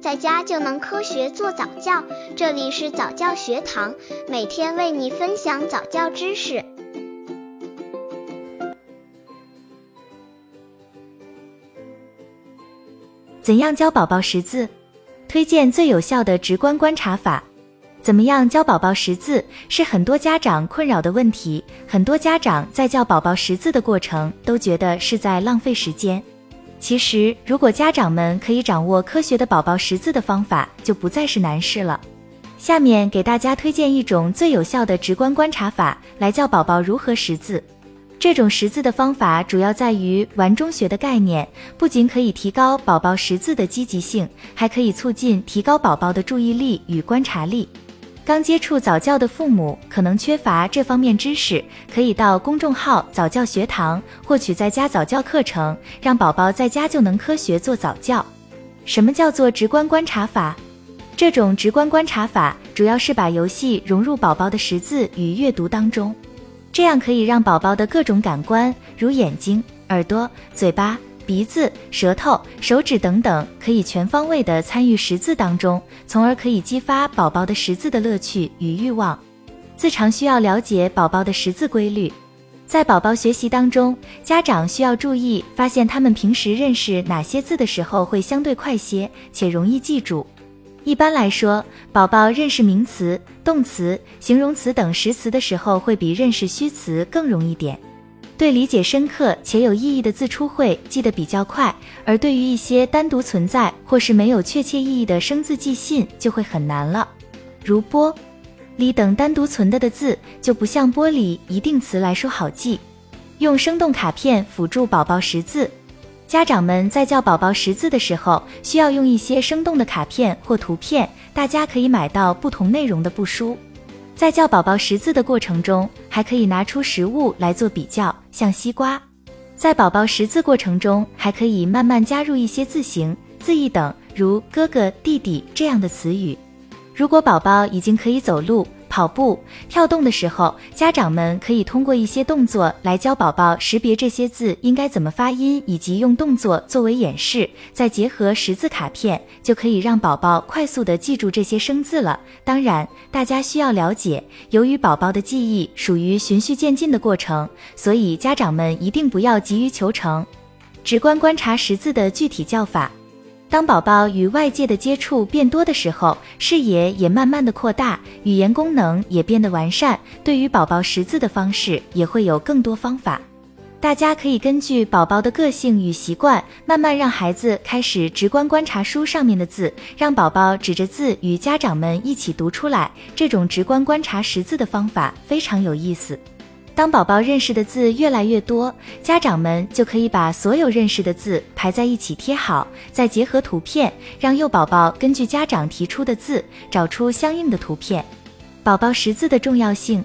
在家就能科学做早教。这里是早教学堂，每天为你分享早教知识。怎样教宝宝识字？推荐最有效的直观观察法。怎么样教宝宝识字是很多家长困扰的问题。很多家长在教宝宝识字的过程都觉得是在浪费时间。其实，如果家长们可以掌握科学的宝宝识字的方法，就不再是难事了。下面给大家推荐一种最有效的直观观察法，来教宝宝如何识字。这种识字的方法主要在于玩中学的概念，不仅可以提高宝宝识字的积极性，还可以促进提高宝宝的注意力与观察力。刚接触早教的父母可能缺乏这方面知识，可以到公众号早教学堂获取在家早教课程，让宝宝在家就能科学做早教。什么叫做直观观察法？这种直观观察法主要是把游戏融入宝宝的识字与阅读当中，这样可以让宝宝的各种感官，如眼睛、耳朵、嘴巴。鼻子、舌头、手指等等，可以全方位的参与识字当中，从而可以激发宝宝的识字的乐趣与欲望。自常需要了解宝宝的识字规律，在宝宝学习当中，家长需要注意发现他们平时认识哪些字的时候会相对快些，且容易记住。一般来说，宝宝认识名词、动词、形容词等实词的时候，会比认识虚词更容易点。对理解深刻且有意义的字出会记得比较快，而对于一些单独存在或是没有确切意义的生字记信就会很难了。如玻璃等单独存的的字就不像玻璃一定词来说好记。用生动卡片辅助宝宝识字，家长们在教宝宝识字的时候，需要用一些生动的卡片或图片，大家可以买到不同内容的布书。在教宝宝识字的过程中，还可以拿出食物来做比较，像西瓜。在宝宝识字过程中，还可以慢慢加入一些字形、字义等，如哥哥、弟弟这样的词语。如果宝宝已经可以走路，跑步、跳动的时候，家长们可以通过一些动作来教宝宝识别这些字应该怎么发音，以及用动作作为演示，再结合识字卡片，就可以让宝宝快速的记住这些生字了。当然，大家需要了解，由于宝宝的记忆属于循序渐进的过程，所以家长们一定不要急于求成。直观观察识字的具体教法。当宝宝与外界的接触变多的时候，视野也慢慢的扩大，语言功能也变得完善，对于宝宝识字的方式也会有更多方法。大家可以根据宝宝的个性与习惯，慢慢让孩子开始直观观察书上面的字，让宝宝指着字与家长们一起读出来。这种直观观察识字的方法非常有意思。当宝宝认识的字越来越多，家长们就可以把所有认识的字排在一起贴好，再结合图片，让幼宝宝根据家长提出的字找出相应的图片。宝宝识字的重要性。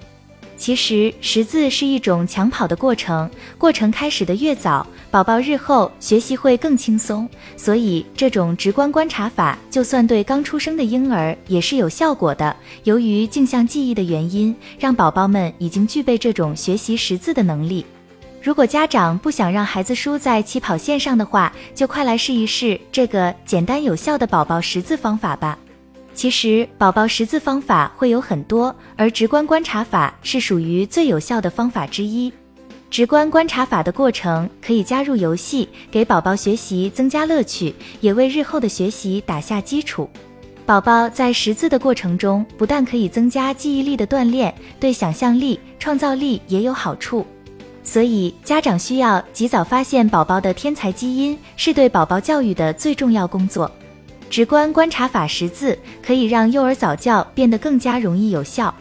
其实识字是一种抢跑的过程，过程开始的越早，宝宝日后学习会更轻松。所以这种直观观察法，就算对刚出生的婴儿也是有效果的。由于镜像记忆的原因，让宝宝们已经具备这种学习识字的能力。如果家长不想让孩子输在起跑线上的话，就快来试一试这个简单有效的宝宝识字方法吧。其实宝宝识字方法会有很多，而直观观察法是属于最有效的方法之一。直观观察法的过程可以加入游戏，给宝宝学习增加乐趣，也为日后的学习打下基础。宝宝在识字的过程中，不但可以增加记忆力的锻炼，对想象力、创造力也有好处。所以家长需要及早发现宝宝的天才基因，是对宝宝教育的最重要工作。直观观察法识字，可以让幼儿早教变得更加容易有效。